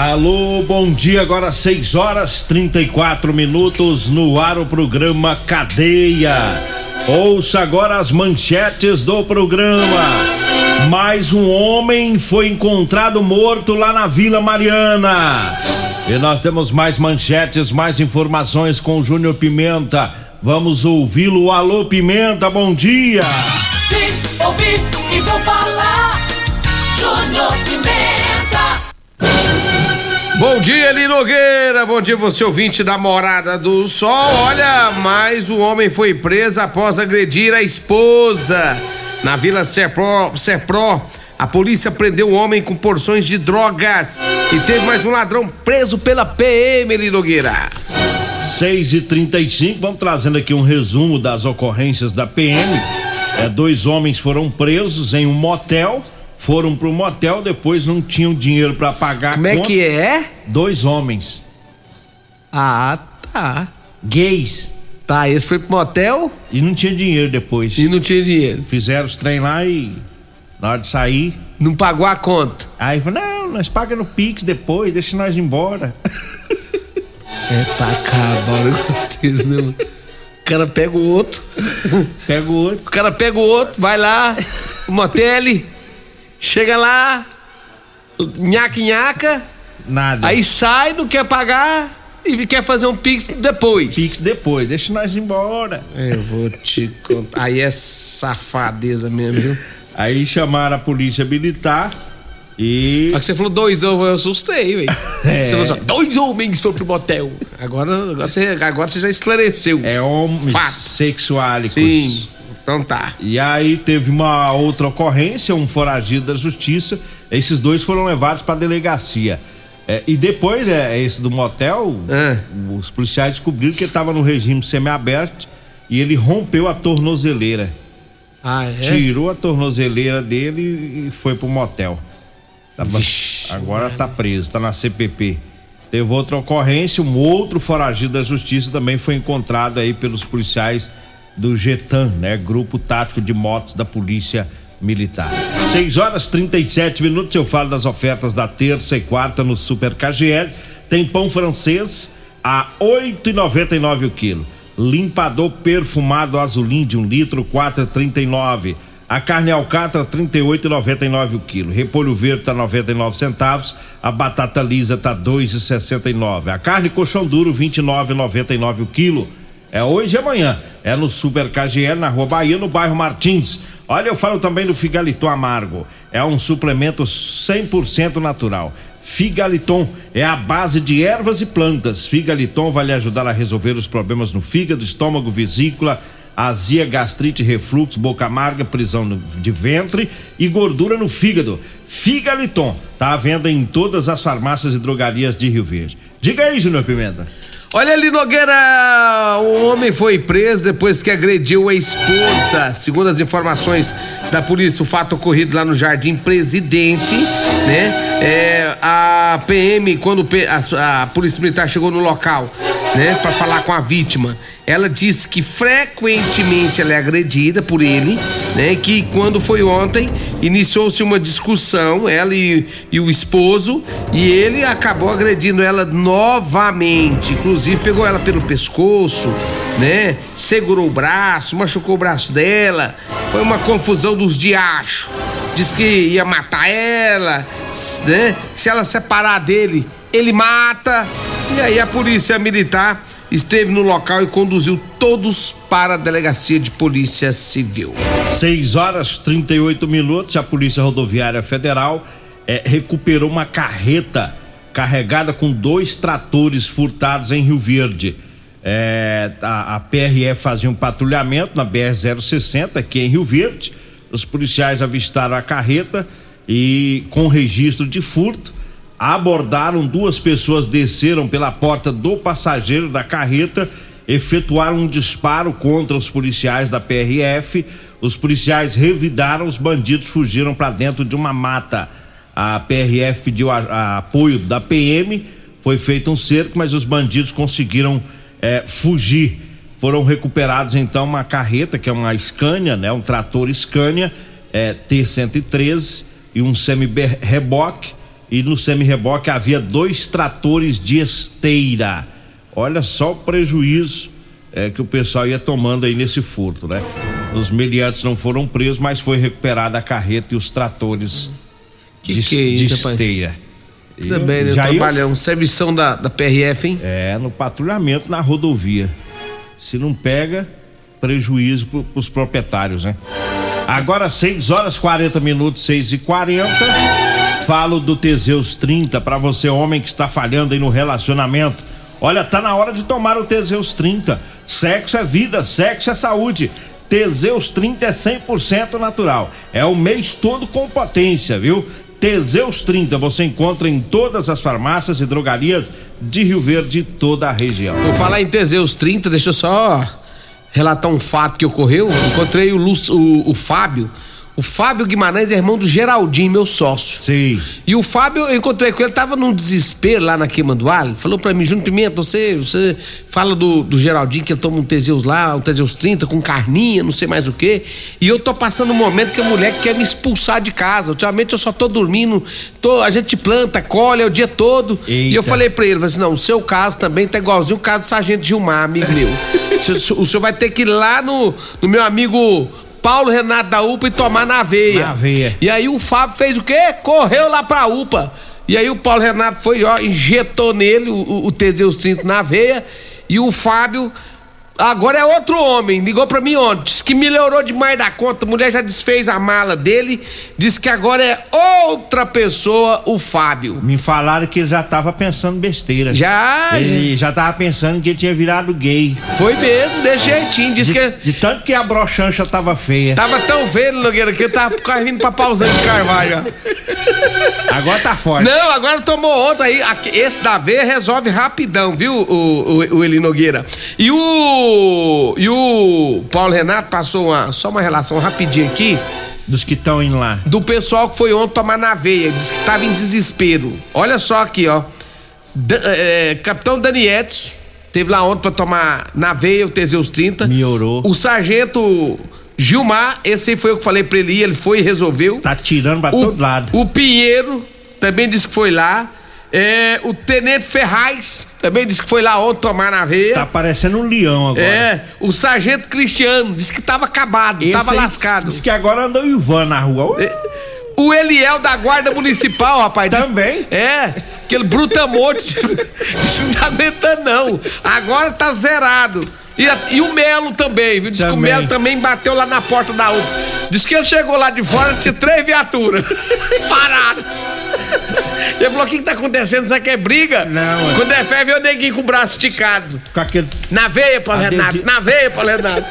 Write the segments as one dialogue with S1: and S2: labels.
S1: Alô, bom dia. Agora 6 horas 34 minutos no ar o programa Cadeia. Ouça agora as manchetes do programa. Mais um homem foi encontrado morto lá na Vila Mariana. E nós temos mais manchetes, mais informações com o Júnior Pimenta. Vamos ouvi-lo. Alô, Pimenta, bom dia.
S2: Vim, ouvi e vou falar.
S3: Bom dia, Eli Nogueira. Bom dia, você ouvinte da Morada do Sol. Olha, mais um homem foi preso após agredir a esposa. Na Vila Serpro, Serpro, a polícia prendeu um homem com porções de drogas. E teve mais um ladrão preso pela PM, Eli Nogueira.
S1: 6 e 35 vamos trazendo aqui um resumo das ocorrências da PM. É, dois homens foram presos em um motel, foram pro motel, depois não tinham dinheiro para pagar. a
S3: Como é que é?
S1: Dois homens
S3: Ah, tá.
S1: gays
S3: Tá, esse foi pro motel
S1: e não tinha dinheiro depois.
S3: e não tinha dinheiro.
S1: Fizeram os trem lá e na hora de sair,
S3: Não pagou a conta.
S1: aí falou: "Não, nós paga no Pix depois, deixa nós ir embora".
S3: É pra acabar o negócio né? O cara pega o outro.
S1: Pega o outro.
S3: O cara pega o outro, vai lá, o motel, chega lá, nhaca nhaca,
S1: Nada.
S3: aí sai, não quer pagar e quer fazer um pix depois.
S1: Pix depois, deixa nós ir embora.
S3: É, Eu vou te contar. Aí é safadeza mesmo, viu?
S1: Aí chamaram a polícia militar e
S3: Só que você falou dois homens, eu assustei, velho.
S1: É.
S3: Você falou assim, dois homens foram pro motel. Agora, agora, você, agora você já esclareceu.
S1: é homens
S3: Fato.
S1: sexuálicos.
S3: Sim, então tá.
S1: E aí teve uma outra ocorrência, um foragido da justiça. Esses dois foram levados para delegacia. É, e depois, é, esse do motel,
S3: É.
S1: os policiais descobriram que ele estava no regime semiaberto e ele rompeu a tornozeleira.
S3: Ah, é?
S1: Tirou a tornozeleira dele e foi pro motel. Tá ba-
S3: Vixe,
S1: Agora tá preso, tá na CPP. Teve outra ocorrência, um outro foragido da justiça também foi encontrado aí pelos policiais do GETAN, né? Grupo Tático de Motos da Polícia Militar. 6 horas 37 minutos, eu falo das ofertas da terça e quarta no Super KGL. Tem pão francês a 8,99 o quilo. Limpador perfumado azulim de um litro, 4,39. A carne alcatra, 38,99 o quilo. Repolho verde tá 99 centavos. A batata lisa tá 2,69. A carne colchão duro, 29,99 o quilo. É hoje e amanhã. É no Super KGL, na Rua Bahia, no bairro Martins. Olha, eu falo também do Figaliton Amargo. É um suplemento 100% natural. Figaliton é a base de ervas e plantas. Figaliton vai lhe ajudar a resolver os problemas no fígado, estômago, vesícula, azia, gastrite, refluxo, boca amarga, prisão de ventre e gordura no fígado. Figaliton tá à venda em todas as farmácias e drogarias de Rio Verde. Diga aí, Júnior Pimenta.
S3: Olha ali, Nogueira, um homem foi preso depois que agrediu a esposa. Segundo as informações da polícia, o fato ocorrido lá no Jardim Presidente, né? É, a PM, quando a, a Polícia Militar chegou no local, né, para falar com a vítima. Ela disse que frequentemente ela é agredida por ele, né? Que quando foi ontem iniciou-se uma discussão, ela e, e, o esposo, e ele acabou agredindo ela novamente. Inclusive pegou ela pelo pescoço, né? Segurou o braço, machucou o braço dela. Foi uma confusão dos diachos. Diz que ia matar ela, né? Se ela separar dele, ele mata. E aí a polícia militar esteve no local e conduziu todos para a delegacia de polícia civil.
S1: 6 horas 38 minutos, a Polícia Rodoviária Federal é, recuperou uma carreta carregada com dois tratores furtados em Rio Verde. É, a, a PRF fazia um patrulhamento na BR-060 aqui em Rio Verde. Os policiais avistaram a carreta e com registro de furto abordaram duas pessoas, desceram pela porta do passageiro da carreta, efetuaram um disparo contra os policiais da PRF. Os policiais revidaram, os bandidos fugiram para dentro de uma mata. A PRF pediu a, a apoio da PM, foi feito um cerco, mas os bandidos conseguiram é, fugir. Foram recuperados então uma carreta, que é uma Scania, né? Um trator Scania é, T113 e um semi-reboque e no semi-reboque havia dois tratores de esteira. Olha só o prejuízo é, que o pessoal ia tomando aí nesse furto, né? Os meliantes não foram presos, mas foi recuperada a carreta e os tratores
S3: que de, que é isso, de esteira. Também, né? Trabalhamos, eu... servição da, da PRF, hein?
S1: É, no patrulhamento na rodovia. Se não pega, prejuízo para os proprietários, né? Agora 6 horas 40 minutos, 6 e 40 Falo do Teseus 30 para você, homem que está falhando aí no relacionamento. Olha, tá na hora de tomar o Teseus 30. Sexo é vida, sexo é saúde. Teseus 30 é 100% natural. É o mês todo com potência, viu? Teseus 30 você encontra em todas as farmácias e drogarias de Rio Verde toda a região.
S3: Vou falar em Teseus 30, deixa eu só relatar um fato que ocorreu. Encontrei o, Lúcio, o, o Fábio o Fábio Guimarães é irmão do Geraldinho, meu sócio.
S1: Sim.
S3: E o Fábio, eu encontrei com ele, tava num desespero lá na Queima do Alho. Falou pra mim, Júnior Pimenta, você, você fala do, do Geraldinho que ele toma um Teseus lá, um Teseus 30 com carninha, não sei mais o quê. E eu tô passando um momento que a mulher quer me expulsar de casa. Ultimamente eu só tô dormindo, tô, a gente planta, colhe o dia todo. Eita. E eu falei pra ele, assim, não, o seu caso também tá igualzinho o caso do Sargento Gilmar, amigo meu. o senhor vai ter que ir lá no, no meu amigo Paulo Renato da UPA e tomar na veia.
S1: Na veia.
S3: E aí o Fábio fez o quê? Correu lá pra UPA. E aí o Paulo Renato foi, ó, injetou nele o, o Teseus 30 na veia. E o Fábio Agora é outro homem, ligou pra mim ontem, disse que melhorou demais da conta, a mulher já desfez a mala dele, disse que agora é outra pessoa, o Fábio.
S1: Me falaram que ele já tava pensando besteira.
S3: Já?
S1: Ele já tava pensando que ele tinha virado gay.
S3: Foi mesmo, de jeitinho, disse
S1: de,
S3: que...
S1: De tanto que a brochancha tava feia.
S3: Tava tão feio, Nogueira, que ele tava vindo pra pausando de Carvalho,
S1: Agora tá forte.
S3: Não, agora tomou ontem aí, esse da veia resolve rapidão, viu, o, o, o Eli Nogueira. E o e o Paulo Renato passou uma, só uma relação rapidinho aqui.
S1: Dos que estão indo lá.
S3: Do pessoal que foi ontem tomar na veia. Diz que tava em desespero. Olha só aqui, ó. Da, é, Capitão Danietos teve lá ontem pra tomar na veia o Teseus 30.
S1: Melhorou.
S3: O sargento Gilmar, esse aí foi o que falei pra ele ir, ele foi e resolveu.
S1: Tá tirando pra o, todo lado.
S3: O Pinheiro também disse que foi lá. É, o Tenente Ferraz também disse que foi lá ontem tomar na veia.
S1: Tá parecendo um leão agora.
S3: É, o Sargento Cristiano disse que tava acabado, Esse tava lascado.
S1: Disse que agora andou Ivan na rua. Uh!
S3: É, o Eliel da Guarda Municipal, rapaz.
S1: Também?
S3: Disse, é, aquele brutamonte. não tá aguentando, não. Agora tá zerado. E, a, e, o Melo também, viu? Diz também. que o Melo também bateu lá na porta da UPA. Diz que ele chegou lá de fora, tinha três viaturas. Parado. Ele falou: o que, que tá acontecendo? Isso aqui é briga?
S1: Não.
S3: Quando é fé, vê o neguinho com o braço esticado.
S1: Com aquele.
S3: Na veia, Paulo Renato. Na veia, Paulo Renato.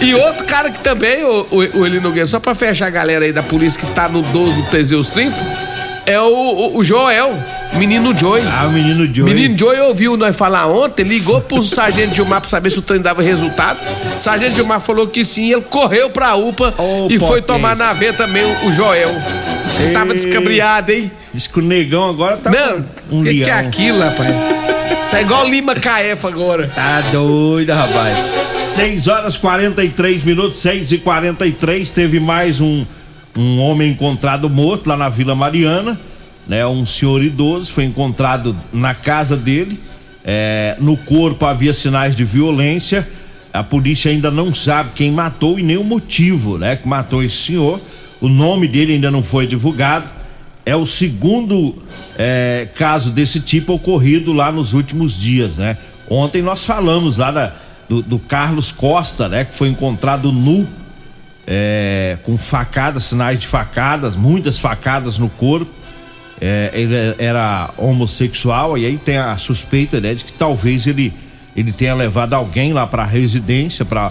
S3: e outro cara que também, o, o, o Eli Nogueira, só pra fechar a galera aí da polícia que tá no 12 do Teseus 30, é o, o, o Joel. Menino Joey.
S1: Ah, o menino Joey.
S3: Menino Joey ouviu nós falar ontem, ligou pro sargento Gilmar pra saber se o trem dava resultado. O sargento Gilmar falou que sim, ele correu pra UPA oh, e foi tomar na veia também o, Joel. Você tava descabriado, hein?
S1: Diz que o negão agora tá
S3: Não, um que, que é aquilo, rapaz? Tá igual Lima Caefa agora.
S1: Tá doido, rapaz. 6 horas 43 minutos, 6 e 43 Teve mais um, um homem encontrado morto lá na Vila Mariana. Né, um senhor idoso foi encontrado na casa dele. É, no corpo havia sinais de violência. A polícia ainda não sabe quem matou e nem o motivo, né, que matou esse senhor. O nome dele ainda não foi divulgado. É o segundo é, caso desse tipo ocorrido lá nos últimos dias, né? Ontem nós falamos lá da, do, do, Carlos Costa, né? Que foi encontrado nu, é, com facadas, sinais de facadas, muitas facadas no corpo. É, ele era homossexual e aí tem a suspeita né, de que talvez ele, ele tenha levado alguém lá para a residência para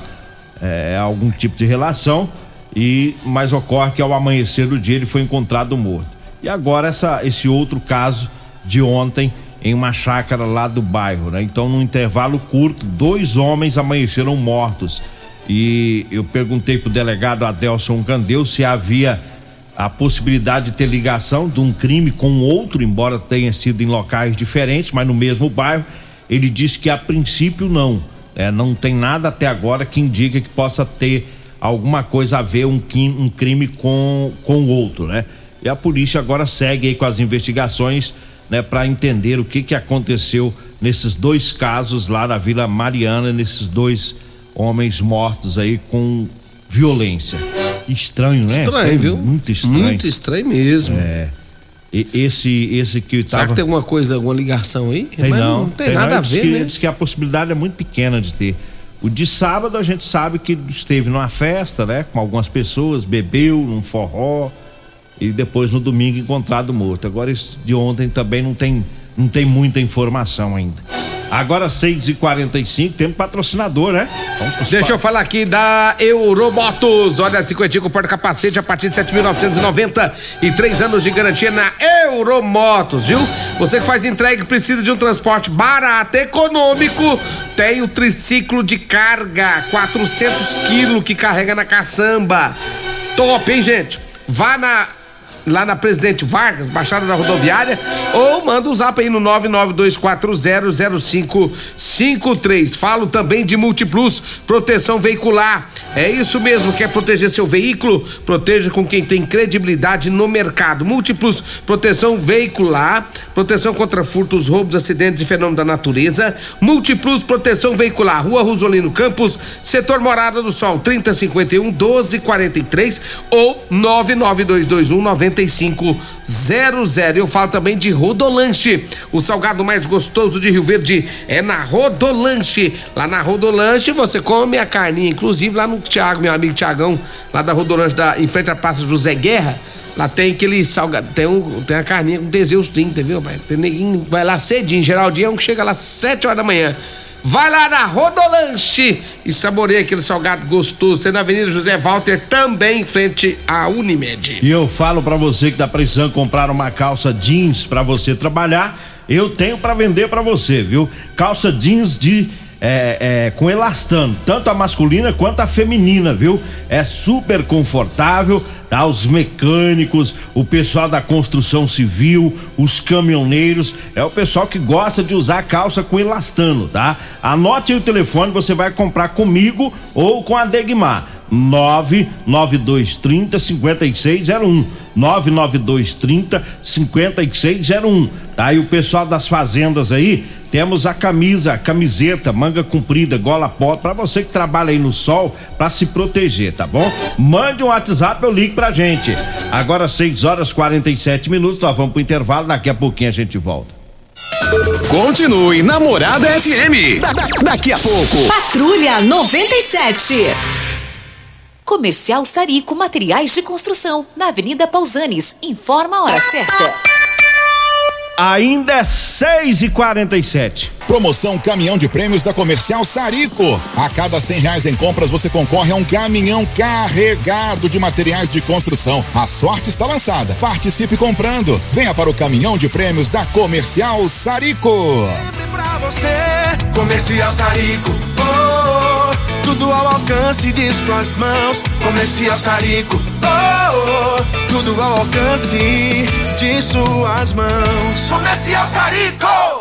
S1: é, algum tipo de relação e mas ocorre que ao amanhecer do dia ele foi encontrado morto. E agora essa, esse outro caso de ontem em uma chácara lá do bairro, né? Então, num intervalo curto, dois homens amanheceram mortos. E eu perguntei pro delegado Adelson Candeu se havia a possibilidade de ter ligação de um crime com outro, embora tenha sido em locais diferentes, mas no mesmo bairro. Ele disse que a princípio não. É, não tem nada até agora que indique que possa ter alguma coisa a ver um, um crime com com outro, né? E a polícia agora segue aí com as investigações, né, para entender o que que aconteceu nesses dois casos lá na Vila Mariana, nesses dois homens mortos aí com violência. Estranho, né?
S3: Estranho, estranho viu?
S1: Muito estranho.
S3: Muito estranho mesmo.
S1: É. E esse, esse que
S3: Será
S1: tava...
S3: que tem alguma coisa, alguma ligação aí?
S1: Tem
S3: Mas
S1: não,
S3: não tem, nada
S1: não.
S3: a ver,
S1: que,
S3: né?
S1: Diz que a possibilidade é muito pequena de ter. O de sábado a gente sabe que esteve numa festa, né? Com algumas pessoas, bebeu num forró e depois no domingo encontrado morto. Agora esse de ontem também não tem, não tem muita informação ainda. Agora 6 e 45 temos patrocinador, né?
S3: Deixa eu falar aqui da Euromotos. Olha, 50 com porta-capacete a partir de 7.990 e três anos de garantia na Euromotos, viu? Você que faz entrega e precisa de um transporte barato, econômico, tem o triciclo de carga, 400 quilos que carrega na caçamba. Top, hein, gente? Vá na lá na Presidente Vargas, Baixada da Rodoviária, ou manda o um zap aí no 992400553. Falo também de Multiplus Proteção Veicular. É isso mesmo, quer proteger seu veículo? Proteja com quem tem credibilidade no mercado. Múltiplos Proteção Veicular, proteção contra furtos, roubos, acidentes e fenômenos da natureza. Múltiplos Proteção Veicular, Rua Rosolino Campos, setor Morada do Sol, 3051 1243 ou 99221 9500. Eu falo também de Rodolanche, o salgado mais gostoso de Rio Verde é na Rodolanche. Lá na Rodolanche você come a carninha, inclusive lá no Thiago, meu amigo Thiagão, lá da Rodolanche da em frente à Praça José Guerra. Lá tem aquele salgado, tem, um, tem a carninha com Teseus 30, viu? Tem neguinho, vai lá cedinho, Geraldinho é um que chega lá 7 horas da manhã. Vai lá na Rodolanche e saboreia aquele salgado gostoso. Tem na Avenida José Walter, também em frente à Unimed.
S1: E eu falo para você que tá precisando comprar uma calça jeans para você trabalhar, eu tenho para vender para você, viu? Calça jeans de é, é, com elastano, tanto a masculina quanto a feminina, viu? É super confortável, tá? Os mecânicos, o pessoal da construção civil, os caminhoneiros, é o pessoal que gosta de usar calça com elastano, tá? Anote o telefone, você vai comprar comigo ou com a Degmar. 99230 5601 99230 5601 tá? E o pessoal das fazendas aí, temos a camisa, a camiseta, manga comprida, gola pó, para você que trabalha aí no sol, para se proteger, tá bom? Mande um WhatsApp, eu ligo pra gente. Agora 6 horas 47 minutos, nós vamos pro intervalo, daqui a pouquinho a gente volta.
S4: Continue Namorada FM. Da- da- daqui a pouco.
S5: Patrulha 97. Comercial Sarico Materiais de Construção, na Avenida Pausanes. Informa a hora certa.
S1: Ainda é 6 e 47
S6: Promoção Caminhão de Prêmios da Comercial Sarico. A cada cem reais em compras você concorre a um caminhão carregado de materiais de construção. A sorte está lançada. Participe comprando. Venha para o Caminhão de Prêmios da Comercial Sarico.
S7: pra você. Comercial Sarico, oh, oh, tudo ao alcance de suas mãos. Comercial Sarico, oh, oh, tudo ao alcance de suas mãos. Comercial Sarico.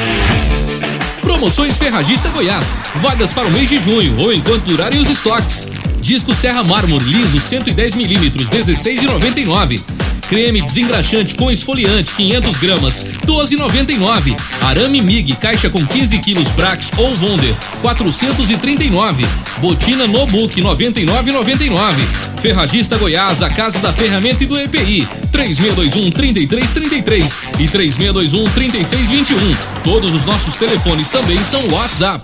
S8: Promoções Ferragista Goiás. Vagas para o mês de junho ou enquanto durarem os estoques. Disco Serra Mármore liso 110mm 16,99. Creme desengraxante com esfoliante 500 gramas 12,99. Arame Mig caixa com 15 quilos Brax ou Wonder 439. Botina Nobook 99,99. Ferragista Goiás, a casa da ferramenta e do EPI 3621 3333 e 3621 3621. Todos os nossos telefones também são WhatsApp.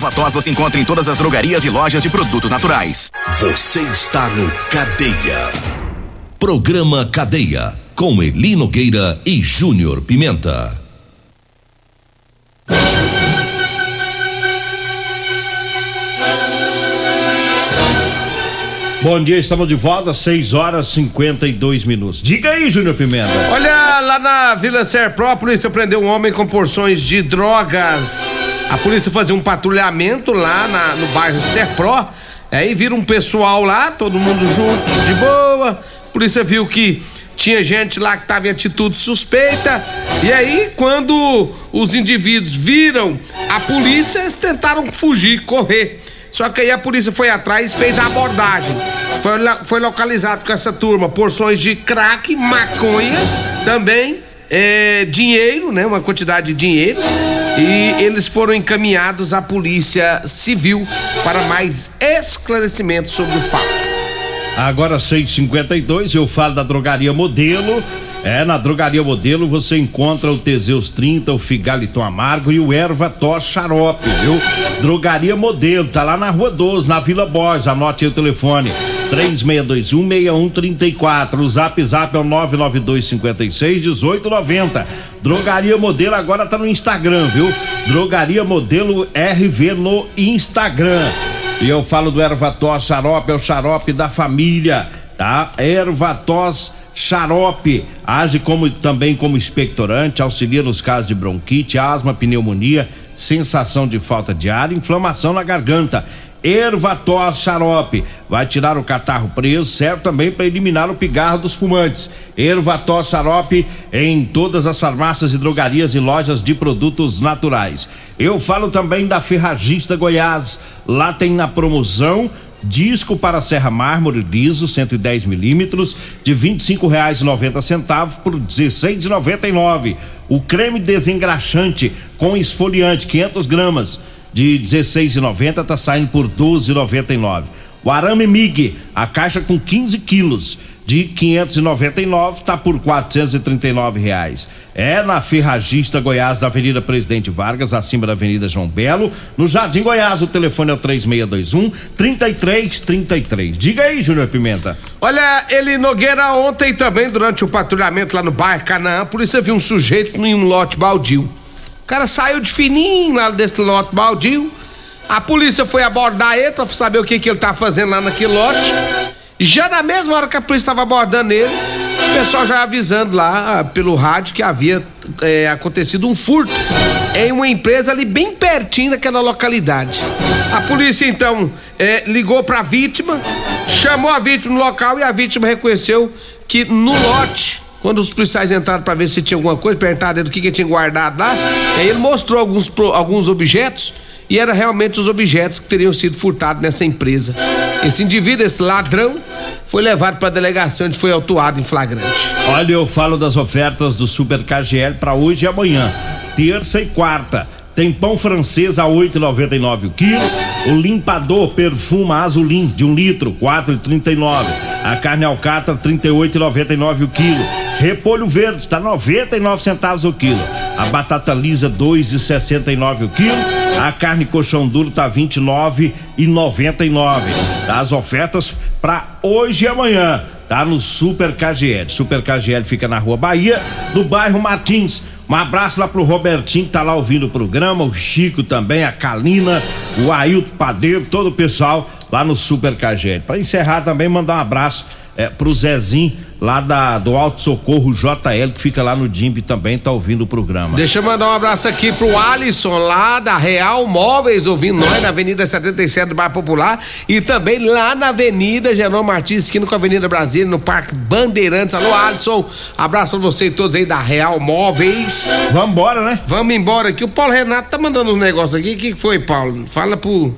S9: Ervatós você encontra em todas as drogarias e lojas de produtos naturais.
S10: Você está no Cadeia. Programa Cadeia. Com Eli Nogueira e Júnior Pimenta.
S1: Bom dia, estamos de volta, 6 horas e 52 minutos. Diga aí, Júnior Pimenta.
S3: Olha, lá na Vila polícia prendeu um homem com porções de drogas. A polícia fazia um patrulhamento lá na- no bairro Serpro. Aí vira um pessoal lá, todo mundo junto, de boa. A polícia viu que tinha gente lá que estava em atitude suspeita. E aí, quando os indivíduos viram a polícia, eles tentaram fugir, correr. Só que aí a polícia foi atrás e fez a abordagem. Foi, foi localizado com essa turma porções de crack, maconha, também é, dinheiro, né? Uma quantidade de dinheiro. E eles foram encaminhados à polícia civil para mais esclarecimentos sobre o fato.
S1: Agora 652, eu falo da drogaria modelo. É, na Drogaria Modelo você encontra o Teseus 30, o Figaliton Amargo e o Erva Tos Xarope, viu? Drogaria Modelo, tá lá na Rua 12, na Vila Borges, anote aí o telefone. 3621-6134. O zap zap é o 99256-1890. Drogaria Modelo agora tá no Instagram, viu? Drogaria Modelo RV no Instagram. E eu falo do Ervatos Xarope, é o xarope da família, tá? Ervatos Xarope age como também como expectorante, auxilia nos casos de bronquite, asma, pneumonia, sensação de falta de ar, inflamação na garganta. Ervatos Xarope vai tirar o catarro preso, serve também para eliminar o pigarro dos fumantes. Ervatos Xarope em todas as farmácias e drogarias e lojas de produtos naturais. Eu falo também da Ferragista Goiás. Lá tem na promoção disco para serra mármore liso 110 milímetros de R$ 25,90 por R$ 16,99. O creme desengraxante com esfoliante 500 gramas de 16,90 tá saindo por 12,99. O arame MIG, a caixa com 15 quilos de 599 tá por 439 reais. É na Ferragista Goiás, da Avenida Presidente Vargas, acima da Avenida João Belo, no Jardim Goiás. O telefone é o 3621 3333. Diga aí, Júnior Pimenta.
S3: Olha, ele Nogueira ontem também, durante o patrulhamento lá no bairro Canaã, a polícia viu um sujeito em um lote baldio. Cara saiu de fininho lá desse lote baldio. A polícia foi abordar ele pra saber o que, que ele tá fazendo lá naquele lote. Já na mesma hora que a polícia estava abordando ele, o pessoal já avisando lá ah, pelo rádio que havia é, acontecido um furto em uma empresa ali bem pertinho daquela localidade. A polícia então é, ligou para a vítima, chamou a vítima no local e a vítima reconheceu que no lote quando os policiais entraram para ver se tinha alguma coisa, perguntaram do que, que tinha guardado lá, aí ele mostrou alguns, alguns objetos e eram realmente os objetos que teriam sido furtados nessa empresa. Esse indivíduo, esse ladrão, foi levado para a delegacia onde foi autuado em flagrante.
S1: Olha, eu falo das ofertas do Super KGL para hoje e amanhã, terça e quarta. Tem pão francês a 8,99 o quilo. O limpador perfuma azulim de um litro, 4,39. A carne alcatra 38,99 o quilo. Repolho verde tá 99 centavos o quilo. A batata lisa 2,69 o quilo. A carne colchão duro tá 29,99. Tá as ofertas para hoje e amanhã tá no Super KGL. Super KGL fica na Rua Bahia, do bairro Martins. Um abraço lá pro Robertinho que tá lá ouvindo o programa, o Chico também, a Kalina, o Ailton Padeiro, todo o pessoal lá no Super KGL. Para encerrar também, mandar um abraço é, pro Zezinho lá da, do Alto Socorro JL, que fica lá no DIMP também, tá ouvindo o programa.
S3: Deixa eu mandar um abraço aqui pro Alisson, lá da Real Móveis, ouvindo nós na Avenida 77 do Bairro Popular e também lá na Avenida Gerão Martins, esquina com a Avenida Brasília, no Parque Bandeirantes. Alô, Alisson, abraço pra você e todos aí da Real Móveis.
S1: Vamos embora, né?
S3: Vamos embora aqui. O Paulo Renato tá mandando uns negócios aqui. O que que foi, Paulo? Fala pro.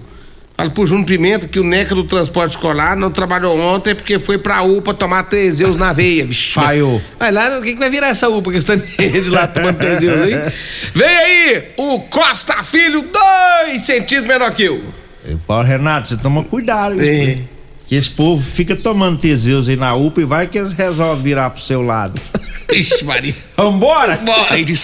S3: Fala pro Júnior Pimenta que o NECA do transporte escolar não trabalhou ontem porque foi pra UPA tomar Teseus na veia. Vixe.
S1: Falhou.
S3: Vai lá, o que, que vai virar essa UPA que estão de lá tomando Teseus, hein? Vem aí, o Costa Filho, dois centímetros menor que eu.
S1: Eu falo, Renato, você toma cuidado.
S3: É.
S1: hein? Que esse povo fica tomando Teseus aí na UPA e vai que eles resolvem virar pro seu lado.
S3: Ixi, Maria.
S1: Vambora?
S3: Bora.
S9: A edição